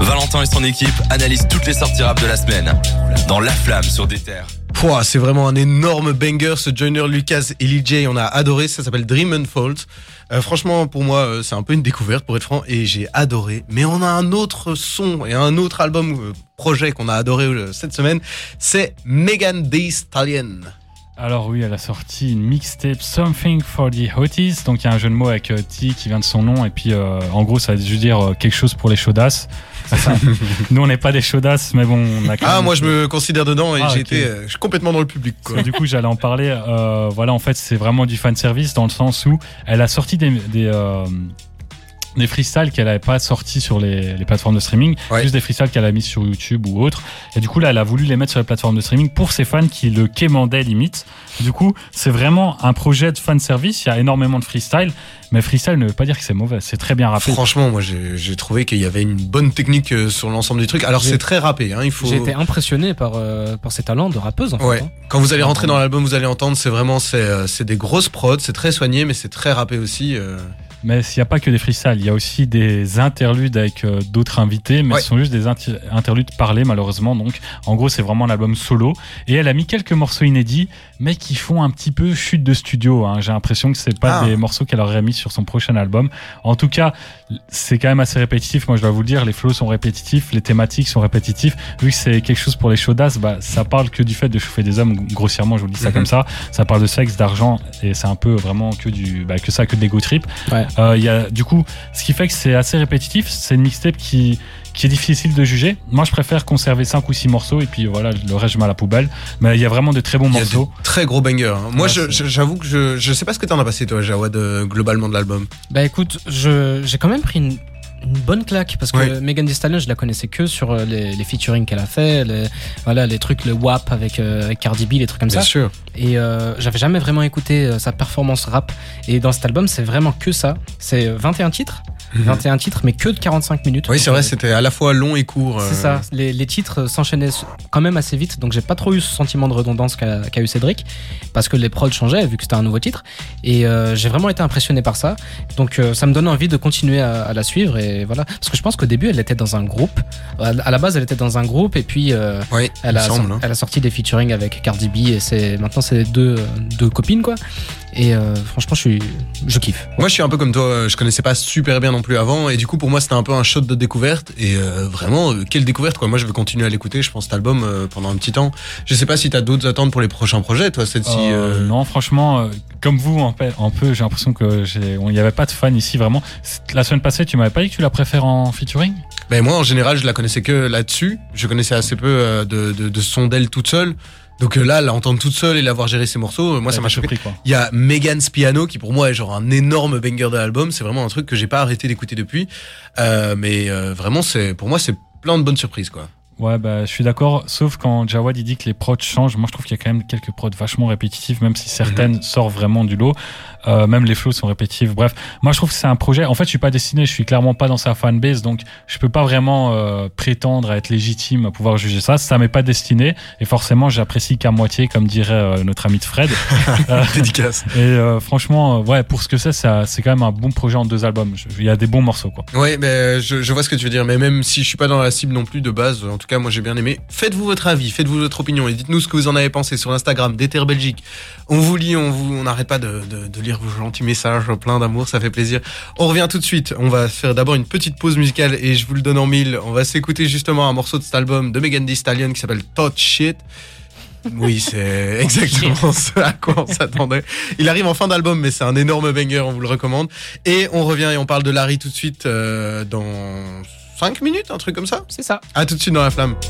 Valentin et son équipe analysent toutes les sorties rap de la semaine dans La Flamme sur des terres. Pouah, c'est vraiment un énorme banger ce Joyner Lucas et Lil J. On a adoré, ça s'appelle Dream Unfold. Euh, franchement, pour moi, euh, c'est un peu une découverte pour être franc et j'ai adoré. Mais on a un autre son et un autre album euh, projet qu'on a adoré euh, cette semaine, c'est Megan Thee Stallion. Alors oui, elle a sorti une mixtape Something for the Hotties. Donc il y a un jeu de mots avec euh, T qui vient de son nom. Et puis euh, en gros, ça veut juste dire euh, quelque chose pour les chaudasses. Nous, on n'est pas des chaudasses, mais bon, on a quand Ah, même- moi je me considère dedans et Ah, j'ai été euh, je suis complètement dans le public. Quoi. Du coup, j'allais en parler. Euh, voilà, en fait, c'est vraiment du fan service dans le sens où elle a sorti des, des, euh, des freestyles qu'elle n'avait pas sortis sur les, les plateformes de streaming, Ouais. juste des freestyles qu'elle a mis sur YouTube ou autre. Et du coup, là, elle a voulu les mettre sur les plateformes de streaming pour ses fans qui le quémandaient limite. Du coup, c'est vraiment un projet de fan service. Il y a énormément de freestyle, mais freestyle ne veut pas dire que c'est mauvais. C'est très bien rappé. Franchement, moi j'ai j'ai trouvé qu'il y avait une bonne technique euh, sur l'ensemble du truc. Alors c'est très rappé, hein, il faut. J'ai été impressionné par, euh, par ses talents de rappeuse en fait. Ouais. hein. Quand vous allez rentrer dans l'album, vous allez entendre, c'est vraiment, c'est, euh, c'est des grosses prods, c'est très soigné, mais c'est très rappé aussi. euh. Mais il n'y a pas que des freestyles, il y a aussi des interludes avec euh, d'autres invités, mais Ouais. ce sont juste des interludes parlés malheureusement. Donc en gros c'est vraiment un album solo. Et elle a mis quelques morceaux inédits, mais qui font un petit peu chute de studio. hein. J'ai l'impression que c'est pas Ah. des morceaux qu'elle aurait mis sur son prochain album. En tout cas, c'est quand même assez répétitif. Moi je dois vous le dire, les flows sont répétitifs, les thématiques sont répétitifs. Vu que c'est quelque chose pour les chaudasses, bah, ça parle que du fait de chauffer des hommes, grossièrement je vous le dis ça Mhm. comme ça. Ça parle de sexe, d'argent, et c'est un peu vraiment que du, bah, que ça, que de l'ego trip. Ouais. Euh, il y a, du coup, ce qui fait que c'est assez répétitif, c'est une mixtape qui, qui est difficile de juger. Moi, je préfère conserver 5 ou 6 morceaux et puis voilà, le reste, je mets à la poubelle. Mais il y a vraiment de très bons Il y a morceaux. des très gros bangers. hein. Moi, Ouais, j'avoue que je, je sais pas ce que t'en as passé, toi, Jawad, euh, globalement de l'album. Bah écoute, je- j'ai quand même pris une, une bonne claque parce que Ouais. Megan Thee Stallion, je la connaissais que sur euh, les, les featuring qu'elle a fait, les, voilà, les trucs, le WAP avec, euh, avec Cardi B, les trucs comme Bien ça. sûr. Et euh, j'avais jamais vraiment écouté sa performance rap. Et dans cet album, c'est vraiment que ça. C'est 21 titres, 21 titres, mais que de 45 minutes. Mhm. Oui, c'est vrai, c'était à la fois long et court. euh, C'est ça, les, les titres s'enchaînaient quand même assez vite, donc j'ai pas trop eu ce sentiment de redondance qu'a eu Cédric, parce que les prods changeaient vu que c'était un nouveau titre, et euh, j'ai vraiment été impressionné par ça, donc euh, ça me donne envie de continuer à, à la suivre, et voilà, parce que je pense qu'au début elle était dans un groupe, à, la base elle était dans un groupe, et puis euh, Oui, il elle, me a, semble. hein. elle a sorti des featuring avec Cardi B, et maintenant c'est deux, deux copines quoi, et euh, franchement je suis, je kiffe. Moi, je suis un peu comme toi, euh, je connaissais pas super bien non plus avant, et du coup, pour moi, c'était un peu un shot de découverte, et euh, vraiment, euh, quelle découverte, quoi. Moi, je vais continuer à l'écouter, je pense, cet album euh, pendant un petit temps. Je sais pas si t'as d'autres attentes pour les prochains projets, toi, cette-ci. Euh, euh, Non, franchement, euh, comme vous, un peu, un peu j'ai l'impression que j'ai, il n'y avait pas de fan ici vraiment. La semaine passée, tu m'avais pas dit que tu la préfères en featuring? Ben moi, en général, je la connaissais que là-dessus. Je connaissais assez peu euh, de, de, de son d'elle toute seule. Donc euh, là, l'entendre toute seule et l'avoir géré ses morceaux, euh, moi, ça m'a choqué. surpris quoi. Il y a Megan's Piano qui pour moi est genre un énorme banger de l'album. C'est vraiment un truc que j'ai pas arrêté d'écouter depuis. Euh, mais euh, vraiment, c'est pour moi, c'est plein de bonnes surprises, quoi. Ouais, bah, je suis d'accord, sauf quand Jawad il dit que les prods changent. Moi, je trouve qu'il y a quand même quelques prods vachement répétitifs, même si certaines sortent vraiment du lot. Euh, même les flows sont répétitifs. Bref, moi, je trouve que c'est un projet. En fait, je suis pas destiné, je suis clairement pas dans sa fanbase, donc je peux pas vraiment euh, prétendre à être légitime à pouvoir juger ça. Ça m'est pas destiné, et forcément, j'apprécie qu'à moitié, comme dirait euh, notre ami de Fred. Euh, Dédicace. et euh, franchement, ouais, pour ce que c'est, ça- c'est quand même un bon projet en deux albums. Il y a des bons morceaux, quoi. Ouais, mais je, je vois ce que tu veux dire. Mais même si je suis pas dans la cible non plus de base, en tout cas, moi j'ai bien aimé. Faites-vous votre avis, faites-vous votre opinion et dites-nous ce que vous en avez pensé sur l'Instagram d'Ether Belgique. On vous lit, on vous, on n'arrête pas de, de, de lire vos gentils messages, plein d'amour, ça fait plaisir. On revient tout de suite. On va faire d'abord une petite pause musicale et je vous le donne en mille. On va s'écouter justement un morceau de cet album de Megan Thee Stallion qui s'appelle Touch Shit. Oui, c'est exactement ce à quoi on s'attendait. Il arrive en fin d'album, mais c'est un énorme banger, on vous le recommande. Et on revient et on parle de Larry tout de suite euh, dans 5 minutes, un truc comme ça? C'est ça. À tout de suite dans la flamme.